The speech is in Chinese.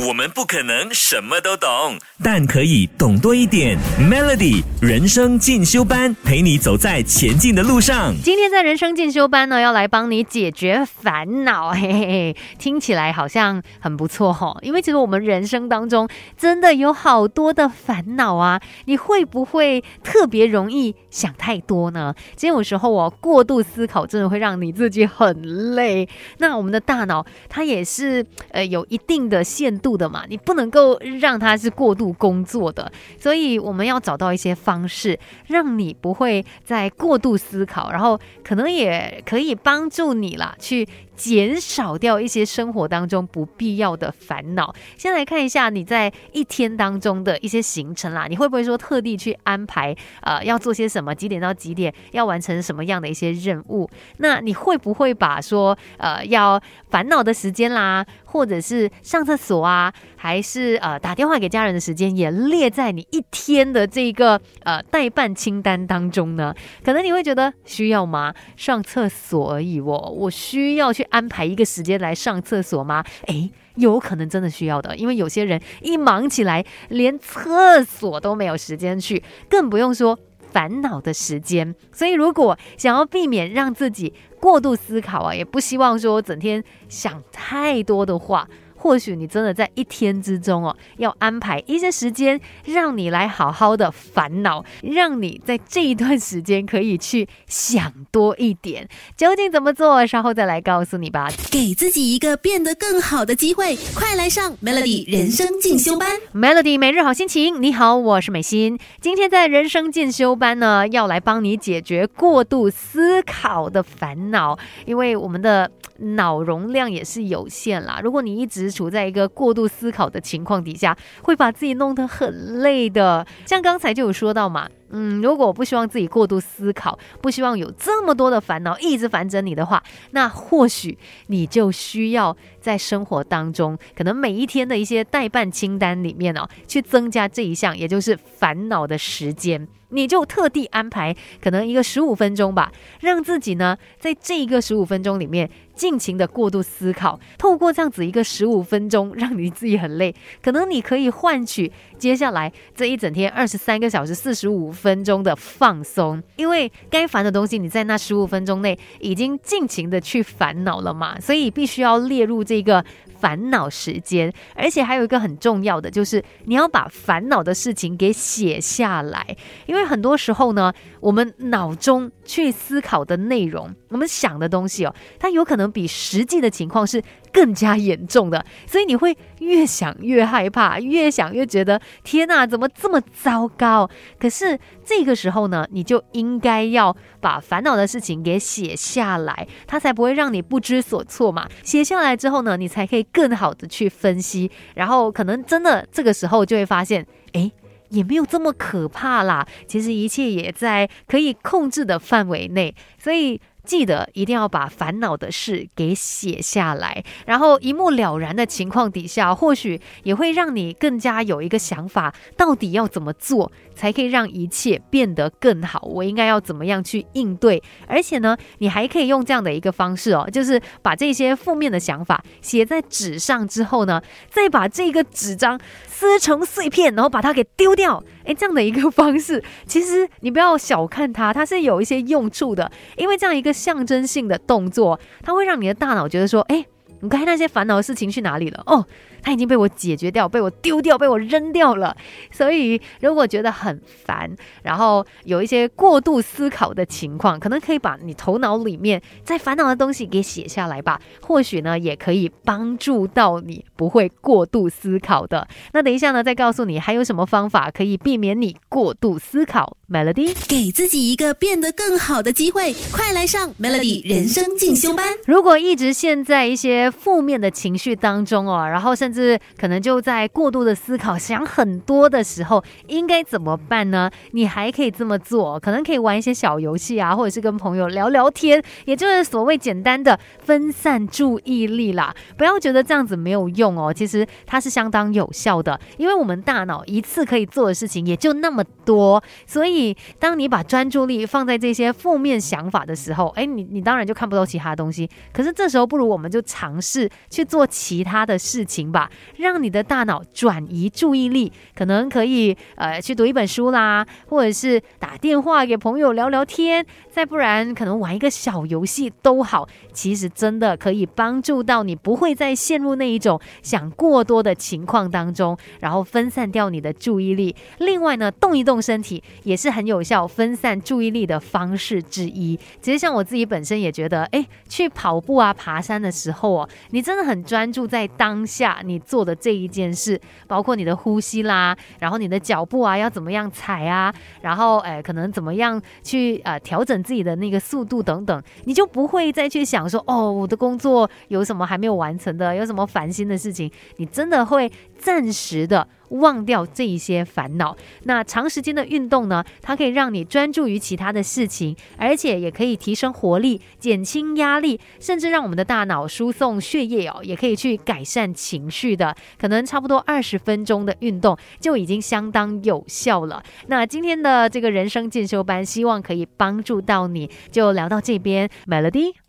我们不可能什么都懂，但可以懂多一点。Melody 人生进修班陪你走在前进的路上。今天在人生进修班呢，要来帮你解决烦恼，嘿嘿嘿，听起来好像很不错哈。因为其实我们人生当中真的有好多的烦恼啊，你会不会特别容易想太多呢？其实有时候我过度思考真的会让你自己很累。那我们的大脑它也是呃有一定的限。度的嘛，你不能够让它是过度工作的，所以我们要找到一些方式，让你不会再过度思考，然后可能也可以帮助你啦，去。减少掉一些生活当中不必要的烦恼。先来看一下你在一天当中的一些行程啦，你会不会说特地去安排呃要做些什么，几点到几点要完成什么样的一些任务？那你会不会把说呃要烦恼的时间啦，或者是上厕所啊，还是呃打电话给家人的时间，也列在你一天的这个呃代办清单当中呢？可能你会觉得需要吗？上厕所而已哦，我需要去。安排一个时间来上厕所吗？诶，有可能真的需要的，因为有些人一忙起来，连厕所都没有时间去，更不用说烦恼的时间。所以，如果想要避免让自己过度思考啊，也不希望说整天想太多的话。或许你真的在一天之中哦，要安排一些时间，让你来好好的烦恼，让你在这一段时间可以去想多一点。究竟怎么做，稍后再来告诉你吧。给自己一个变得更好的机会，快来上 Melody 人生进修班。Melody 每日好心情，你好，我是美心。今天在人生进修班呢，要来帮你解决过度思考的烦恼，因为我们的脑容量也是有限啦。如果你一直处在一个过度思考的情况底下，会把自己弄得很累的。像刚才就有说到嘛，嗯，如果我不希望自己过度思考，不希望有这么多的烦恼一直烦着你的话，那或许你就需要在生活当中，可能每一天的一些代办清单里面哦，去增加这一项，也就是烦恼的时间。你就特地安排可能一个十五分钟吧，让自己呢在这一个十五分钟里面尽情的过度思考。透过这样子一个十五分钟，让你自己很累，可能你可以换取接下来这一整天二十三个小时四十五分钟的放松。因为该烦的东西你在那十五分钟内已经尽情的去烦恼了嘛，所以必须要列入这个。烦恼时间，而且还有一个很重要的，就是你要把烦恼的事情给写下来，因为很多时候呢，我们脑中去思考的内容，我们想的东西哦，它有可能比实际的情况是。更加严重的，所以你会越想越害怕，越想越觉得天哪，怎么这么糟糕？可是这个时候呢，你就应该要把烦恼的事情给写下来，它才不会让你不知所措嘛。写下来之后呢，你才可以更好的去分析，然后可能真的这个时候就会发现，哎，也没有这么可怕啦。其实一切也在可以控制的范围内，所以。记得一定要把烦恼的事给写下来，然后一目了然的情况底下，或许也会让你更加有一个想法，到底要怎么做才可以让一切变得更好？我应该要怎么样去应对？而且呢，你还可以用这样的一个方式哦，就是把这些负面的想法写在纸上之后呢，再把这个纸张撕成碎片，然后把它给丢掉。哎，这样的一个方式，其实你不要小看它，它是有一些用处的，因为这样一个。象征性的动作，它会让你的大脑觉得说：“哎，你刚才那些烦恼的事情去哪里了？”哦。它已经被我解决掉，被我丢掉，被我扔掉了。所以，如果觉得很烦，然后有一些过度思考的情况，可能可以把你头脑里面在烦恼的东西给写下来吧。或许呢，也可以帮助到你不会过度思考的。那等一下呢，再告诉你还有什么方法可以避免你过度思考。Melody，给自己一个变得更好的机会，快来上 Melody 人生进修班。如果一直陷在一些负面的情绪当中哦，然后甚至可能就在过度的思考、想很多的时候，应该怎么办呢？你还可以这么做，可能可以玩一些小游戏啊，或者是跟朋友聊聊天，也就是所谓简单的分散注意力啦。不要觉得这样子没有用哦，其实它是相当有效的，因为我们大脑一次可以做的事情也就那么多，所以当你把专注力放在这些负面想法的时候，哎，你你当然就看不到其他东西。可是这时候不如我们就尝试去做其他的事情吧，让你的大脑转移注意力，可能可以呃去读一本书啦，或者是打电话给朋友聊聊天，再不然可能玩一个小游戏都好。其实真的可以帮助到你，不会再陷入那一种想过多的情况当中，然后分散掉你的注意力。另外呢，动一动身体也是很有效分散注意力的方式之一。其实像我自己本身也觉得，哎，去跑步啊、爬山的时候哦，你真的很专注在当下你做的这一件事，包括你的呼吸啦，然后你的脚步啊要怎么样踩啊，然后哎可能怎么样去呃调整自己的那个速度等等，你就不会再去想说哦我的工作有什么还没有完成的，有什么烦心的事情，你真的会暂时的。忘掉这一些烦恼，那长时间的运动呢？它可以让你专注于其他的事情，而且也可以提升活力、减轻压力，甚至让我们的大脑输送血液哦，也可以去改善情绪的。可能差不多二十分钟的运动就已经相当有效了。那今天的这个人生进修班，希望可以帮助到你。就聊到这边，Melody。